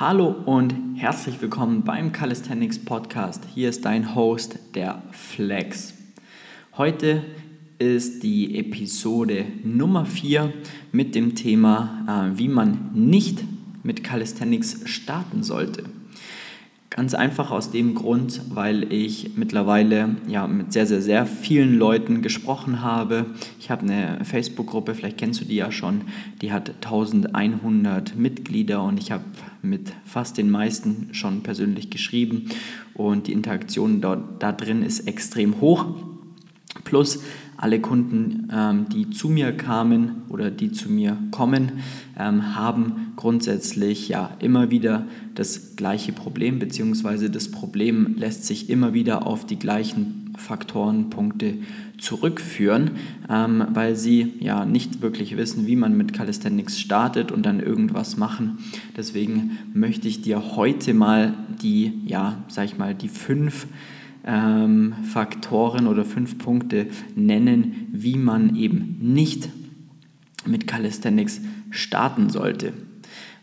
Hallo und herzlich willkommen beim Calisthenics Podcast. Hier ist dein Host, der Flex. Heute ist die Episode Nummer 4 mit dem Thema, äh, wie man nicht mit Calisthenics starten sollte. Ganz einfach aus dem Grund, weil ich mittlerweile ja, mit sehr, sehr, sehr vielen Leuten gesprochen habe. Ich habe eine Facebook-Gruppe, vielleicht kennst du die ja schon, die hat 1100 Mitglieder und ich habe mit fast den meisten schon persönlich geschrieben und die Interaktion dort, da drin ist extrem hoch. Plus alle Kunden, ähm, die zu mir kamen oder die zu mir kommen, ähm, haben grundsätzlich ja immer wieder das gleiche Problem, beziehungsweise das Problem lässt sich immer wieder auf die gleichen Faktoren, Punkte zurückführen, ähm, weil sie ja nicht wirklich wissen, wie man mit Calisthenics startet und dann irgendwas machen. Deswegen möchte ich dir heute mal die, ja, sag ich mal, die fünf ähm, Faktoren oder fünf Punkte nennen, wie man eben nicht mit Calisthenics starten sollte.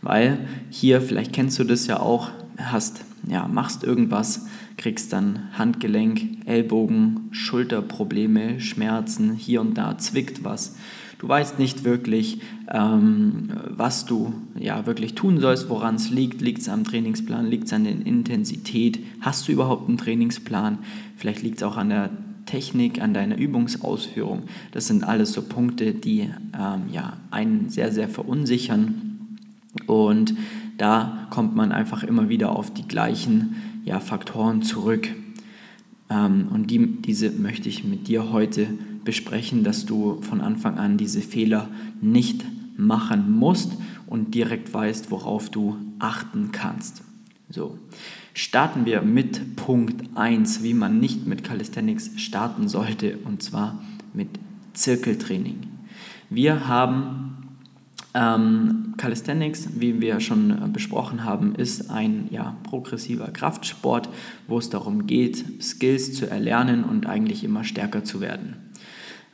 Weil hier, vielleicht kennst du das ja auch, hast, ja, machst irgendwas, kriegst dann Handgelenk, Ellbogen, Schulterprobleme, Schmerzen, hier und da zwickt was Du weißt nicht wirklich, ähm, was du ja wirklich tun sollst, woran es liegt. Liegt es am Trainingsplan? Liegt es an der Intensität? Hast du überhaupt einen Trainingsplan? Vielleicht liegt es auch an der Technik, an deiner Übungsausführung. Das sind alles so Punkte, die ähm, ja, einen sehr, sehr verunsichern. Und da kommt man einfach immer wieder auf die gleichen ja, Faktoren zurück. Ähm, und die, diese möchte ich mit dir heute besprechen, dass du von Anfang an diese Fehler nicht machen musst und direkt weißt, worauf du achten kannst. So, starten wir mit Punkt 1, wie man nicht mit Calisthenics starten sollte, und zwar mit Zirkeltraining. Wir haben ähm, Calisthenics, wie wir schon äh, besprochen haben, ist ein ja, progressiver Kraftsport, wo es darum geht, Skills zu erlernen und eigentlich immer stärker zu werden.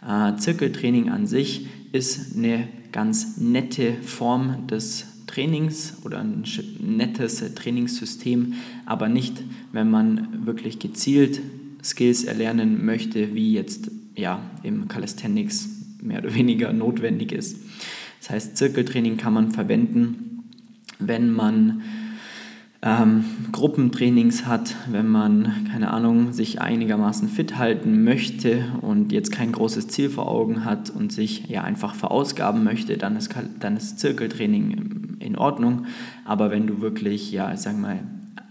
Äh, Zirkeltraining an sich ist eine ganz nette Form des Trainings oder ein nettes Trainingssystem, aber nicht, wenn man wirklich gezielt Skills erlernen möchte, wie jetzt ja, im Calisthenics mehr oder weniger notwendig ist. Das heißt, Zirkeltraining kann man verwenden, wenn man ähm, Gruppentrainings hat, wenn man, keine Ahnung, sich einigermaßen fit halten möchte und jetzt kein großes Ziel vor Augen hat und sich ja einfach verausgaben möchte, dann ist, dann ist Zirkeltraining in Ordnung. Aber wenn du wirklich, ja, ich sag mal,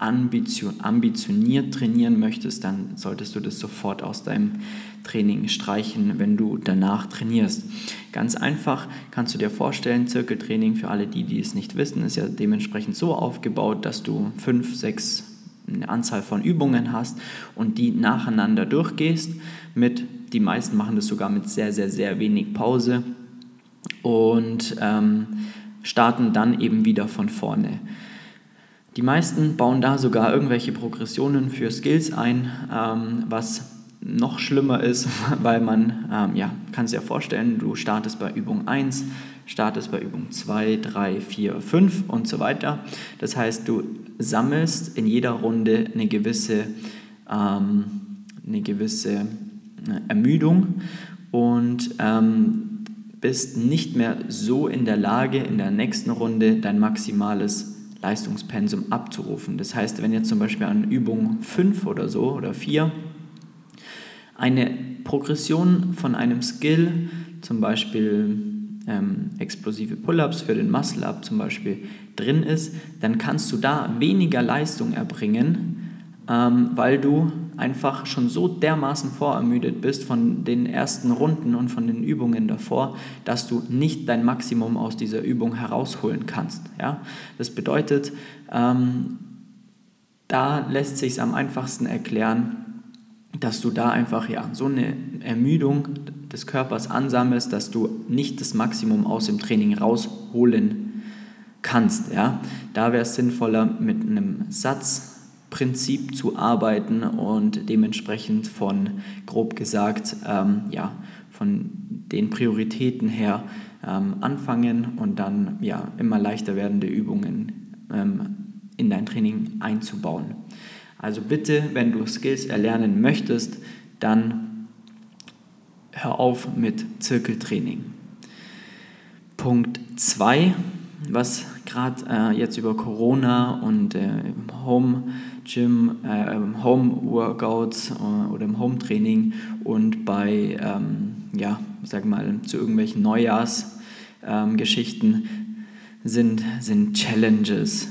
ambitioniert trainieren möchtest, dann solltest du das sofort aus deinem Training streichen, wenn du danach trainierst. Ganz einfach kannst du dir vorstellen, Zirkeltraining für alle die, die es nicht wissen, ist ja dementsprechend so aufgebaut, dass du fünf, sechs eine Anzahl von Übungen hast und die nacheinander durchgehst. Mit, die meisten machen das sogar mit sehr, sehr, sehr wenig Pause und ähm, starten dann eben wieder von vorne. Die meisten bauen da sogar irgendwelche Progressionen für Skills ein, ähm, was noch schlimmer ist, weil man, ähm, ja, kann es ja vorstellen, du startest bei Übung 1, startest bei Übung 2, 3, 4, 5 und so weiter. Das heißt, du sammelst in jeder Runde eine gewisse, ähm, eine gewisse äh, Ermüdung und ähm, bist nicht mehr so in der Lage, in der nächsten Runde dein maximales Leistungspensum abzurufen. Das heißt, wenn jetzt zum Beispiel an Übung 5 oder so oder 4 eine Progression von einem Skill, zum Beispiel ähm, explosive Pull-ups für den Muscle-up zum Beispiel drin ist, dann kannst du da weniger Leistung erbringen, ähm, weil du einfach schon so dermaßen vorermüdet bist von den ersten Runden und von den Übungen davor, dass du nicht dein Maximum aus dieser Übung herausholen kannst. Ja? Das bedeutet, ähm, da lässt sich am einfachsten erklären, dass du da einfach ja, so eine Ermüdung des Körpers ansammelst, dass du nicht das Maximum aus dem Training rausholen kannst. Ja? Da wäre es sinnvoller, mit einem Satz Prinzip zu arbeiten und dementsprechend von, grob gesagt, ähm, ja, von den Prioritäten her ähm, anfangen und dann ja, immer leichter werdende Übungen ähm, in dein Training einzubauen. Also bitte, wenn du Skills erlernen möchtest, dann hör auf mit Zirkeltraining. Punkt 2, was gerade äh, jetzt über Corona und äh, Home Gym, äh, Home Workouts äh, oder im Home Training und bei, ähm, ja, sag mal, zu irgendwelchen Neujahrsgeschichten ähm, sind, sind Challenges.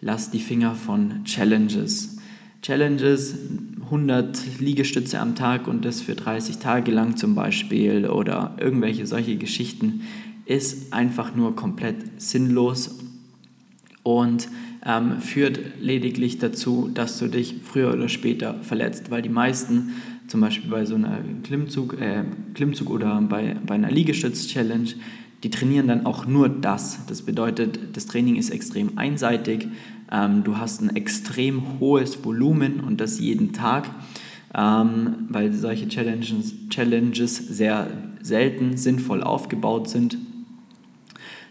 Lass die Finger von Challenges. Challenges, 100 Liegestütze am Tag und das für 30 Tage lang zum Beispiel oder irgendwelche solche Geschichten ist einfach nur komplett sinnlos und ähm, führt lediglich dazu, dass du dich früher oder später verletzt, weil die meisten, zum Beispiel bei so einer Klimmzug, äh, Klimmzug oder bei, bei einer Liegestütz-Challenge, die trainieren dann auch nur das. Das bedeutet, das Training ist extrem einseitig, ähm, du hast ein extrem hohes Volumen und das jeden Tag, ähm, weil solche Challenges, Challenges sehr selten sinnvoll aufgebaut sind.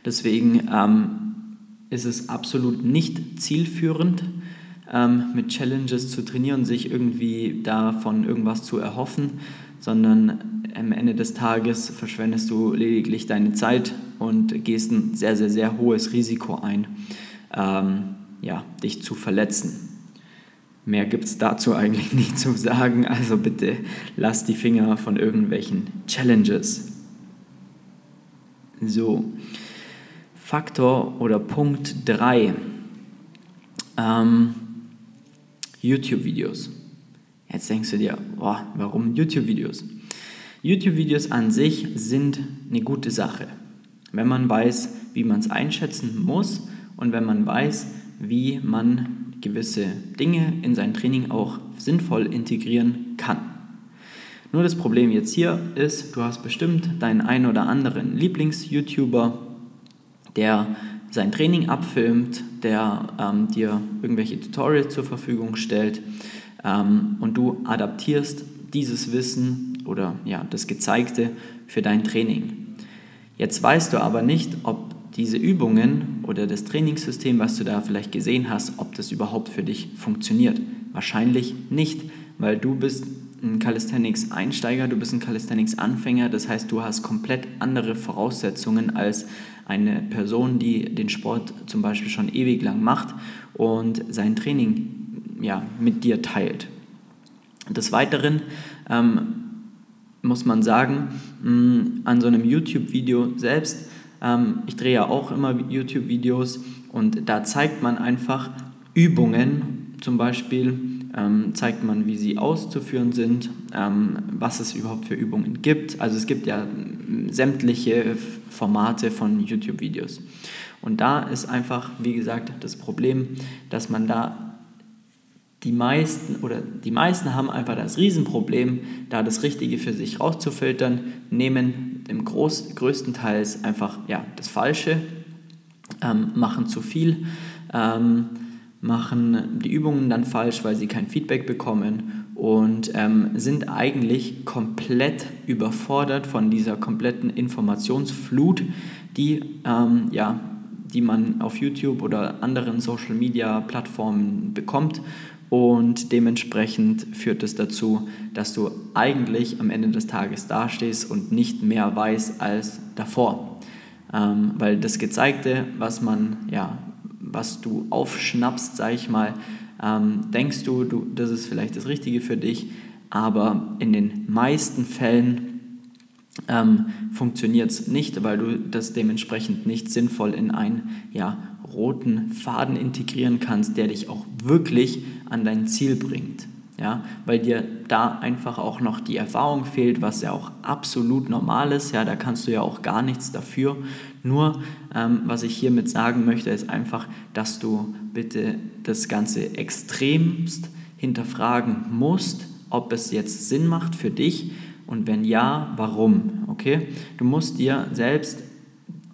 Deswegen ähm, ist es absolut nicht zielführend, ähm, mit Challenges zu trainieren, sich irgendwie davon irgendwas zu erhoffen, sondern am Ende des Tages verschwendest du lediglich deine Zeit und gehst ein sehr, sehr, sehr hohes Risiko ein, ähm, ja, dich zu verletzen. Mehr gibt es dazu eigentlich nicht zu sagen, also bitte lass die Finger von irgendwelchen Challenges. So, Faktor oder Punkt 3. Ähm, YouTube-Videos. Jetzt denkst du dir, boah, warum YouTube-Videos? YouTube-Videos an sich sind eine gute Sache, wenn man weiß, wie man es einschätzen muss und wenn man weiß, wie man gewisse Dinge in sein Training auch sinnvoll integrieren kann. Nur das Problem jetzt hier ist, du hast bestimmt deinen einen oder anderen Lieblings-YouTuber, der sein Training abfilmt, der ähm, dir irgendwelche Tutorials zur Verfügung stellt ähm, und du adaptierst dieses Wissen oder ja, das Gezeigte für dein Training. Jetzt weißt du aber nicht, ob diese Übungen oder das Trainingssystem, was du da vielleicht gesehen hast, ob das überhaupt für dich funktioniert. Wahrscheinlich nicht, weil du bist ein Calisthenics-Einsteiger, du bist ein Calisthenics-Anfänger, das heißt, du hast komplett andere Voraussetzungen als eine Person, die den Sport zum Beispiel schon ewig lang macht und sein Training ja, mit dir teilt. Des Weiteren ähm, muss man sagen, mh, mm, an so einem YouTube-Video selbst, ähm, ich drehe ja auch immer YouTube-Videos und da zeigt man einfach Übungen, zum Beispiel ähm, zeigt man, wie sie auszuführen sind, was es überhaupt für Übungen gibt. Also es gibt ja sämtliche Formate von YouTube-Videos. Und da ist einfach, wie gesagt, das Problem, dass man da die meisten oder die meisten haben einfach das Riesenproblem, da das Richtige für sich rauszufiltern, nehmen im Groß, größten Teils einfach ja, das Falsche, ähm, machen zu viel. Ähm, machen die Übungen dann falsch, weil sie kein Feedback bekommen und ähm, sind eigentlich komplett überfordert von dieser kompletten Informationsflut, die, ähm, ja, die man auf YouTube oder anderen Social-Media-Plattformen bekommt. Und dementsprechend führt es dazu, dass du eigentlich am Ende des Tages dastehst und nicht mehr weißt als davor. Ähm, weil das Gezeigte, was man ja, was du aufschnappst, sag ich mal, ähm, denkst du, du, das ist vielleicht das Richtige für dich, aber in den meisten Fällen ähm, funktioniert es nicht, weil du das dementsprechend nicht sinnvoll in einen ja, roten Faden integrieren kannst, der dich auch wirklich an dein Ziel bringt ja, weil dir da einfach auch noch die Erfahrung fehlt, was ja auch absolut normal ist, ja, da kannst du ja auch gar nichts dafür. Nur, ähm, was ich hiermit sagen möchte, ist einfach, dass du bitte das Ganze extremst hinterfragen musst, ob es jetzt Sinn macht für dich und wenn ja, warum, okay? Du musst dir selbst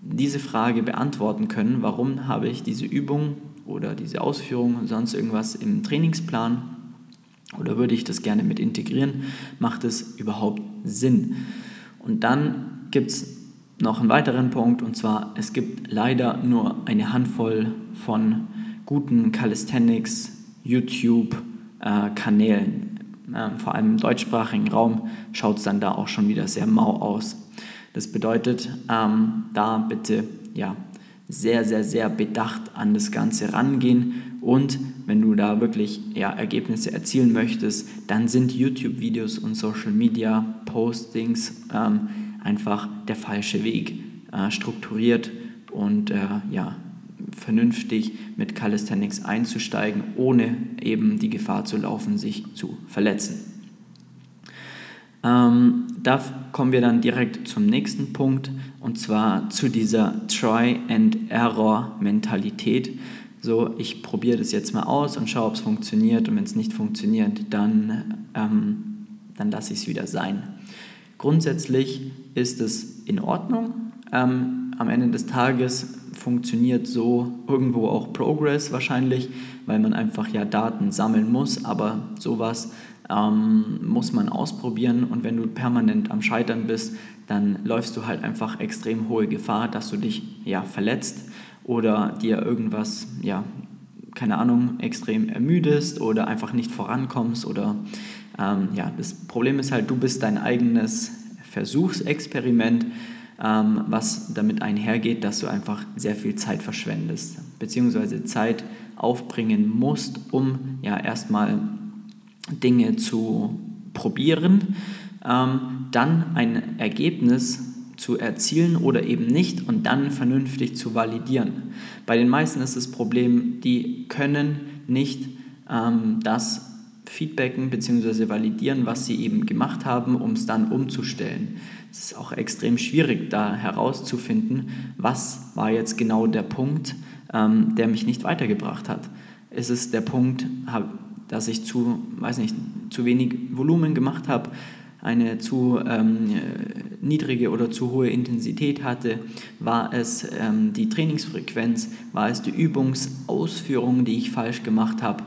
diese Frage beantworten können, warum habe ich diese Übung oder diese Ausführung und sonst irgendwas im Trainingsplan oder würde ich das gerne mit integrieren? Macht es überhaupt Sinn? Und dann gibt es noch einen weiteren Punkt und zwar, es gibt leider nur eine Handvoll von guten Calisthenics, YouTube-Kanälen. Äh, vor allem im deutschsprachigen Raum schaut es dann da auch schon wieder sehr mau aus. Das bedeutet, ähm, da bitte ja, sehr, sehr, sehr bedacht an das Ganze rangehen und wenn du da wirklich ja, Ergebnisse erzielen möchtest, dann sind YouTube-Videos und Social-Media-Postings ähm, einfach der falsche Weg. Äh, strukturiert und äh, ja, vernünftig mit Calisthenics einzusteigen, ohne eben die Gefahr zu laufen, sich zu verletzen. Ähm, da kommen wir dann direkt zum nächsten Punkt und zwar zu dieser Try-and-Error-Mentalität. So, ich probiere das jetzt mal aus und schaue, ob es funktioniert und wenn es nicht funktioniert, dann, ähm, dann lasse ich es wieder sein. Grundsätzlich ist es in Ordnung. Ähm, am Ende des Tages funktioniert so irgendwo auch Progress wahrscheinlich, weil man einfach ja Daten sammeln muss, aber sowas ähm, muss man ausprobieren und wenn du permanent am Scheitern bist, dann läufst du halt einfach extrem hohe Gefahr, dass du dich ja verletzt oder dir irgendwas, ja, keine Ahnung, extrem ermüdest oder einfach nicht vorankommst oder ähm, ja, das Problem ist halt, du bist dein eigenes Versuchsexperiment, ähm, was damit einhergeht, dass du einfach sehr viel Zeit verschwendest, beziehungsweise Zeit aufbringen musst, um ja erstmal Dinge zu probieren, ähm, dann ein Ergebnis zu erzielen oder eben nicht und dann vernünftig zu validieren. Bei den meisten ist das Problem, die können nicht ähm, das feedbacken bzw. validieren, was sie eben gemacht haben, um es dann umzustellen. Es ist auch extrem schwierig, da herauszufinden, was war jetzt genau der Punkt, ähm, der mich nicht weitergebracht hat. Ist es der Punkt, dass ich zu, weiß nicht, zu wenig Volumen gemacht habe, eine zu ähm, niedrige oder zu hohe Intensität hatte? War es ähm, die Trainingsfrequenz? War es die Übungsausführung, die ich falsch gemacht habe?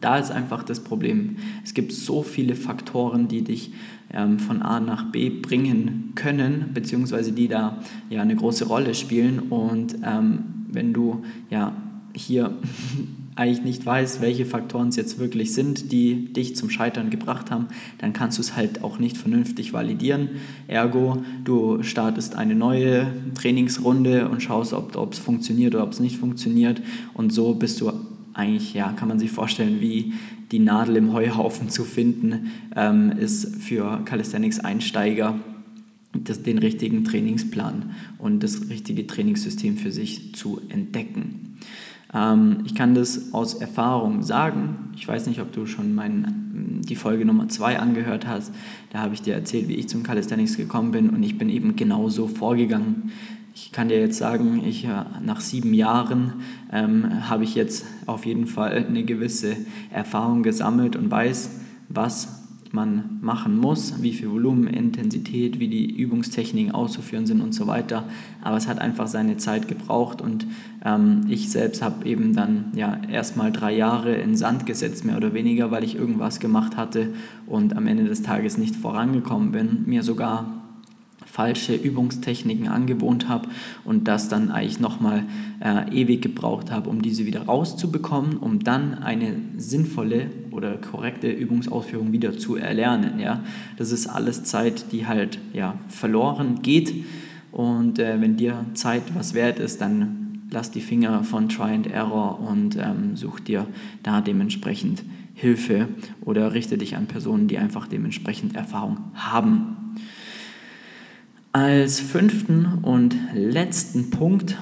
Da ist einfach das Problem. Es gibt so viele Faktoren, die dich ähm, von A nach B bringen können, beziehungsweise die da ja eine große Rolle spielen. Und ähm, wenn du ja hier eigentlich nicht weißt, welche Faktoren es jetzt wirklich sind, die dich zum Scheitern gebracht haben, dann kannst du es halt auch nicht vernünftig validieren. Ergo, du startest eine neue Trainingsrunde und schaust, ob es funktioniert oder ob es nicht funktioniert. Und so bist du eigentlich, ja, kann man sich vorstellen, wie die Nadel im Heuhaufen zu finden, ähm, ist für Calisthenics-Einsteiger den richtigen Trainingsplan und das richtige Trainingssystem für sich zu entdecken. Ähm, ich kann das aus Erfahrung sagen. Ich weiß nicht, ob du schon mein, die Folge Nummer 2 angehört hast. Da habe ich dir erzählt, wie ich zum Calisthenics gekommen bin und ich bin eben genauso vorgegangen. Ich kann dir jetzt sagen, ich, äh, nach sieben Jahren ähm, habe ich jetzt auf jeden Fall eine gewisse Erfahrung gesammelt und weiß, was man machen muss, wie viel Volumen, Intensität, wie die Übungstechniken auszuführen sind und so weiter. Aber es hat einfach seine Zeit gebraucht und ähm, ich selbst habe eben dann ja erstmal drei Jahre in Sand gesetzt, mehr oder weniger, weil ich irgendwas gemacht hatte und am Ende des Tages nicht vorangekommen bin, mir sogar falsche Übungstechniken angewohnt habe und das dann eigentlich nochmal äh, ewig gebraucht habe, um diese wieder rauszubekommen, um dann eine sinnvolle oder korrekte Übungsausführung wieder zu erlernen. Ja? Das ist alles Zeit, die halt ja, verloren geht und äh, wenn dir Zeit was wert ist, dann lass die Finger von Try and Error und ähm, such dir da dementsprechend Hilfe oder richte dich an Personen, die einfach dementsprechend Erfahrung haben. Als fünften und letzten Punkt,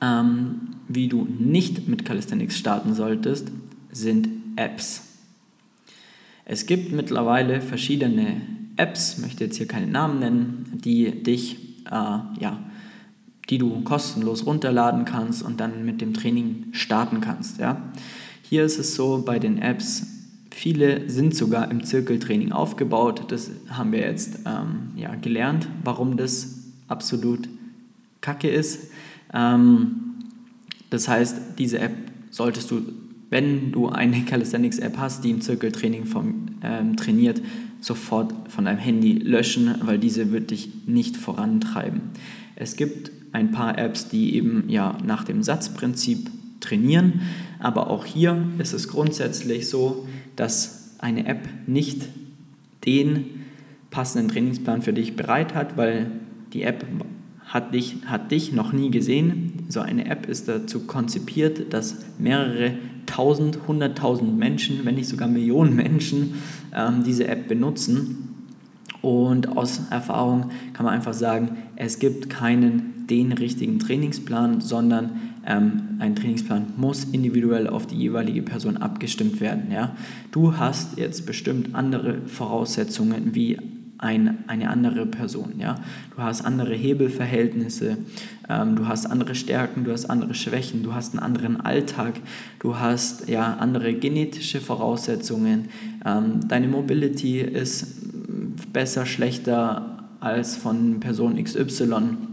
ähm, wie du nicht mit Calisthenics starten solltest, sind Apps. Es gibt mittlerweile verschiedene Apps, möchte jetzt hier keine Namen nennen, die dich, äh, ja, die du kostenlos runterladen kannst und dann mit dem Training starten kannst. Ja. Hier ist es so bei den Apps, Viele sind sogar im Zirkeltraining aufgebaut. Das haben wir jetzt ähm, ja, gelernt, warum das absolut kacke ist. Ähm, das heißt, diese App solltest du, wenn du eine Calisthenics-App hast, die im Zirkeltraining vom, ähm, trainiert, sofort von deinem Handy löschen, weil diese wird dich nicht vorantreiben. Es gibt ein paar Apps, die eben ja nach dem Satzprinzip trainieren. Aber auch hier ist es grundsätzlich so, dass eine App nicht den passenden Trainingsplan für dich bereit hat, weil die App hat dich, hat dich noch nie gesehen. So eine App ist dazu konzipiert, dass mehrere tausend, hunderttausend Menschen, wenn nicht sogar Millionen Menschen ähm, diese App benutzen. Und aus Erfahrung kann man einfach sagen, es gibt keinen den richtigen Trainingsplan, sondern ein Trainingsplan muss individuell auf die jeweilige Person abgestimmt werden. Ja? Du hast jetzt bestimmt andere Voraussetzungen wie ein, eine andere Person. Ja? Du hast andere Hebelverhältnisse, ähm, du hast andere Stärken, du hast andere Schwächen, du hast einen anderen Alltag, du hast ja, andere genetische Voraussetzungen. Ähm, deine Mobility ist besser, schlechter als von Person XY.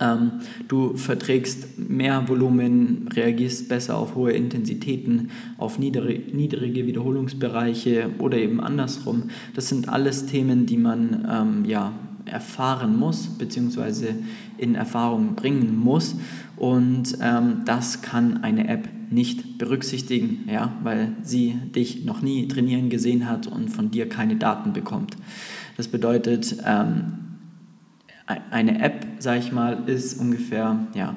Ähm, du verträgst mehr Volumen, reagierst besser auf hohe Intensitäten, auf niedere, niedrige Wiederholungsbereiche oder eben andersrum. Das sind alles Themen, die man ähm, ja, erfahren muss, beziehungsweise in Erfahrung bringen muss. Und ähm, das kann eine App nicht berücksichtigen, ja, weil sie dich noch nie trainieren gesehen hat und von dir keine Daten bekommt. Das bedeutet, ähm, eine App, sage ich mal, ist ungefähr ja,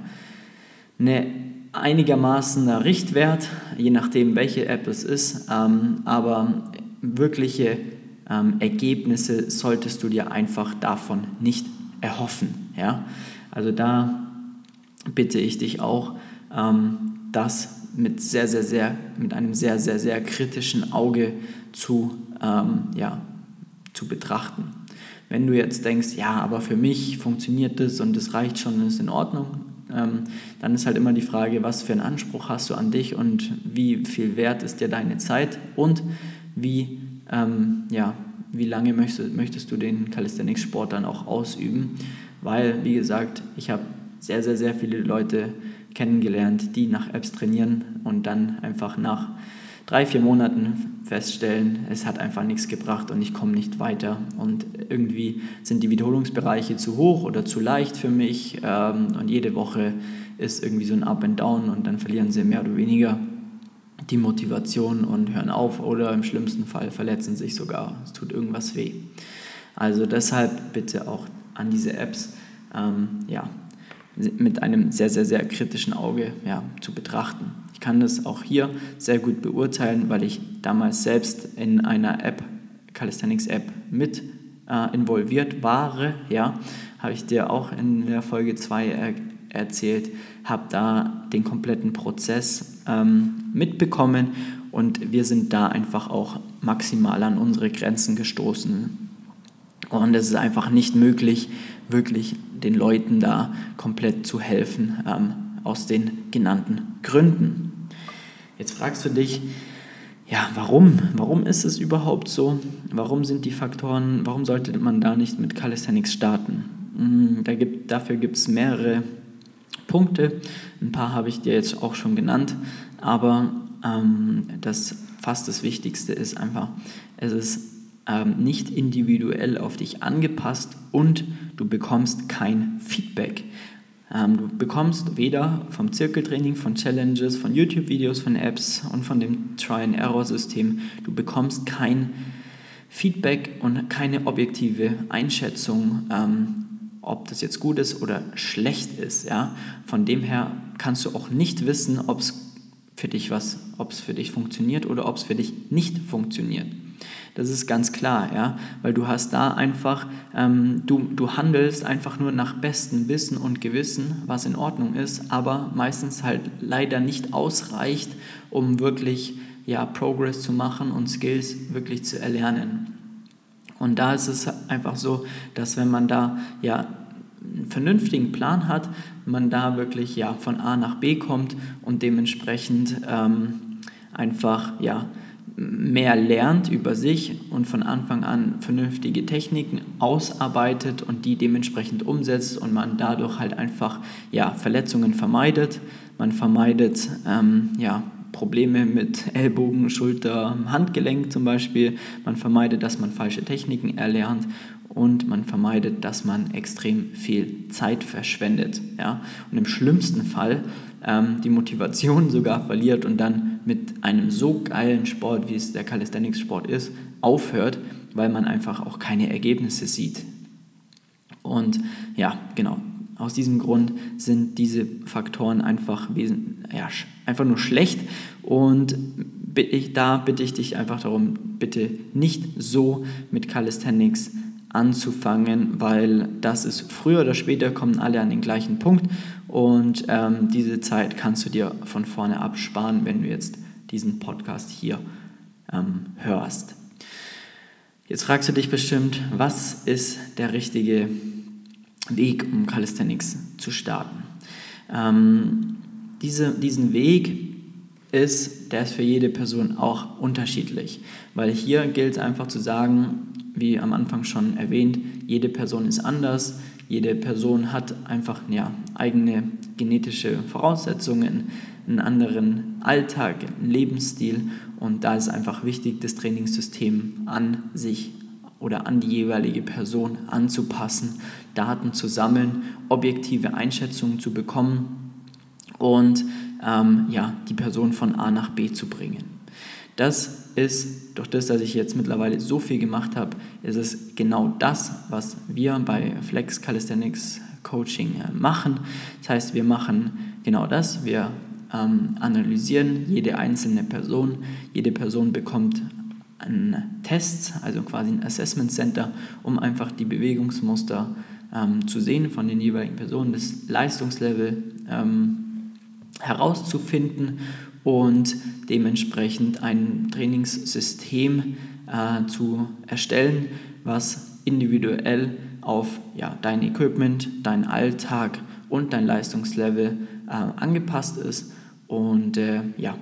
eine einigermaßen Richtwert, je nachdem, welche App es ist, ähm, aber wirkliche ähm, Ergebnisse solltest du dir einfach davon nicht erhoffen. Ja? Also da bitte ich dich auch, ähm, das mit sehr, sehr, sehr, mit einem sehr, sehr, sehr kritischen Auge zu, ähm, ja, zu betrachten. Wenn du jetzt denkst, ja, aber für mich funktioniert das und das reicht schon, ist in Ordnung, ähm, dann ist halt immer die Frage, was für einen Anspruch hast du an dich und wie viel wert ist dir deine Zeit und wie, ähm, ja, wie lange möchtest, möchtest du den Calisthenics-Sport dann auch ausüben. Weil, wie gesagt, ich habe sehr, sehr, sehr viele Leute kennengelernt, die nach Apps trainieren und dann einfach nach drei, vier Monaten feststellen, es hat einfach nichts gebracht und ich komme nicht weiter. Und irgendwie sind die Wiederholungsbereiche zu hoch oder zu leicht für mich ähm, und jede Woche ist irgendwie so ein Up and Down und dann verlieren sie mehr oder weniger die Motivation und hören auf oder im schlimmsten Fall verletzen sich sogar. Es tut irgendwas weh. Also deshalb bitte auch an diese Apps ähm, ja, mit einem sehr, sehr, sehr kritischen Auge ja, zu betrachten. Ich kann das auch hier sehr gut beurteilen, weil ich damals selbst in einer App, Calisthenics App, mit äh, involviert war. Ja, habe ich dir auch in der Folge 2 er erzählt, habe da den kompletten Prozess ähm, mitbekommen und wir sind da einfach auch maximal an unsere Grenzen gestoßen. Und es ist einfach nicht möglich, wirklich den Leuten da komplett zu helfen, ähm, aus den genannten Gründen. Jetzt fragst du dich, ja, warum? Warum ist es überhaupt so? Warum sind die Faktoren, warum sollte man da nicht mit Calisthenics starten? Hm, da gibt, dafür gibt es mehrere Punkte. Ein paar habe ich dir jetzt auch schon genannt, aber ähm, das fast das Wichtigste ist einfach, es ist ähm, nicht individuell auf dich angepasst und du bekommst kein Feedback. Ähm, du bekommst weder vom Zirkeltraining, von Challenges, von YouTube-Videos, von Apps und von dem Try-and-Error-System, du bekommst kein Feedback und keine objektive Einschätzung, ähm, ob das jetzt gut ist oder schlecht ist. Ja? Von dem her kannst du auch nicht wissen, ob es für dich was, ob es für dich funktioniert oder ob es für dich nicht funktioniert. Das ist ganz klar, ja, weil du hast da einfach, ähm, du, du handelst einfach nur nach bestem Wissen und Gewissen, was in Ordnung ist, aber meistens halt leider nicht ausreicht, um wirklich ja, Progress zu machen und Skills wirklich zu erlernen. Und da ist es einfach so, dass wenn man da ja einen vernünftigen Plan hat, man da wirklich ja von A nach B kommt und dementsprechend ähm, einfach ja mehr lernt über sich und von Anfang an vernünftige Techniken ausarbeitet und die dementsprechend umsetzt und man dadurch halt einfach ja, Verletzungen vermeidet. Man vermeidet ähm, ja, Probleme mit Ellbogen, Schulter, Handgelenk zum Beispiel. Man vermeidet, dass man falsche Techniken erlernt und man vermeidet, dass man extrem viel Zeit verschwendet. Ja? Und im schlimmsten Fall ähm, die Motivation sogar verliert und dann mit einem so geilen Sport, wie es der Calisthenics-Sport ist, aufhört, weil man einfach auch keine Ergebnisse sieht. Und ja, genau, aus diesem Grund sind diese Faktoren einfach, ja, einfach nur schlecht. Und da bitte ich dich einfach darum, bitte nicht so mit Calisthenics anzufangen, weil das ist früher oder später kommen alle an den gleichen Punkt und ähm, diese Zeit kannst du dir von vorne absparen, wenn du jetzt diesen Podcast hier ähm, hörst. Jetzt fragst du dich bestimmt, was ist der richtige Weg, um Calisthenics zu starten? Ähm, diese, diesen Weg ist, der ist für jede Person auch unterschiedlich, weil hier gilt es einfach zu sagen, wie am Anfang schon erwähnt, jede Person ist anders, jede Person hat einfach ja, eigene genetische Voraussetzungen, einen anderen Alltag, einen Lebensstil und da ist einfach wichtig, das Trainingssystem an sich oder an die jeweilige Person anzupassen, Daten zu sammeln, objektive Einschätzungen zu bekommen und ähm, ja, die Person von A nach B zu bringen. Das ist, durch das, dass ich jetzt mittlerweile so viel gemacht habe, ist es genau das, was wir bei Flex Calisthenics Coaching äh, machen. Das heißt, wir machen genau das. Wir ähm, analysieren jede einzelne Person. Jede Person bekommt einen Test, also quasi ein Assessment Center, um einfach die Bewegungsmuster ähm, zu sehen von den jeweiligen Personen, das Leistungslevel ähm, herauszufinden und dementsprechend ein Trainingssystem äh, zu erstellen, was individuell auf ja, dein Equipment, dein Alltag und dein Leistungslevel äh, angepasst ist. Und äh, ja,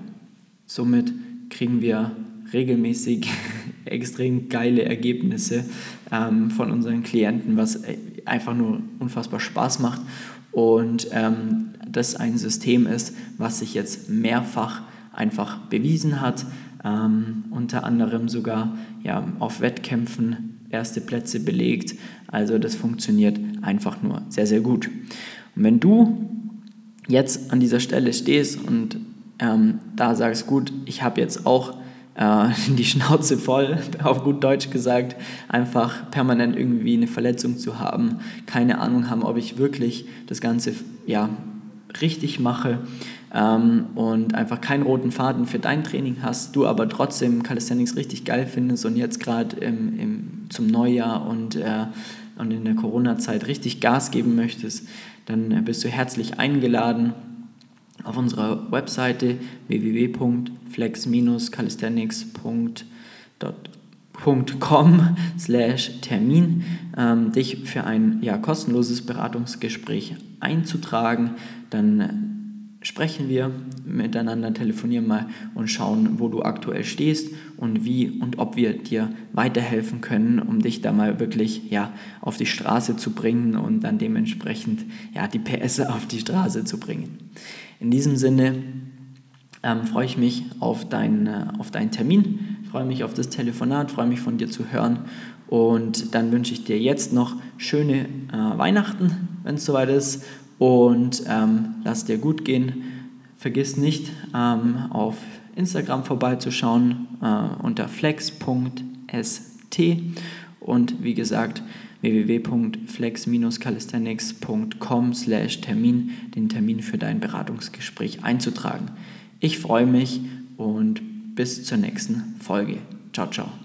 somit kriegen wir regelmäßig extrem geile Ergebnisse ähm, von unseren Klienten, was äh, einfach nur unfassbar Spaß macht. Und ähm, das ein System ist, was sich jetzt mehrfach einfach bewiesen hat, ähm, unter anderem sogar ja, auf Wettkämpfen erste Plätze belegt. Also das funktioniert einfach nur sehr, sehr gut. Und wenn du jetzt an dieser Stelle stehst und ähm, da sagst, gut, ich habe jetzt auch äh, die Schnauze voll, auf gut Deutsch gesagt, einfach permanent irgendwie eine Verletzung zu haben, keine Ahnung haben, ob ich wirklich das Ganze ja, richtig mache ähm, und einfach keinen roten Faden für dein Training hast, du aber trotzdem Calisthenics richtig geil findest und jetzt gerade im, im, zum Neujahr und, äh, und in der Corona-Zeit richtig Gas geben möchtest, dann bist du herzlich eingeladen auf unserer Webseite www.flex-calisthenics.com slash Termin ähm, dich für ein ja, kostenloses Beratungsgespräch einzutragen. Dann sprechen wir miteinander, telefonieren mal und schauen, wo du aktuell stehst und wie und ob wir dir weiterhelfen können, um dich da mal wirklich ja, auf die Straße zu bringen und dann dementsprechend ja, die PS auf die Straße zu bringen. In diesem Sinne ähm, freue ich mich auf, dein, äh, auf deinen Termin, freue mich auf das Telefonat, freue mich von dir zu hören und dann wünsche ich dir jetzt noch schöne äh, Weihnachten, wenn es soweit ist und ähm, lass dir gut gehen. Vergiss nicht, ähm, auf Instagram vorbeizuschauen äh, unter flex.st und wie gesagt www.flex-calisthenics.com Termin den Termin für dein Beratungsgespräch einzutragen. Ich freue mich und bis zur nächsten Folge. Ciao, ciao.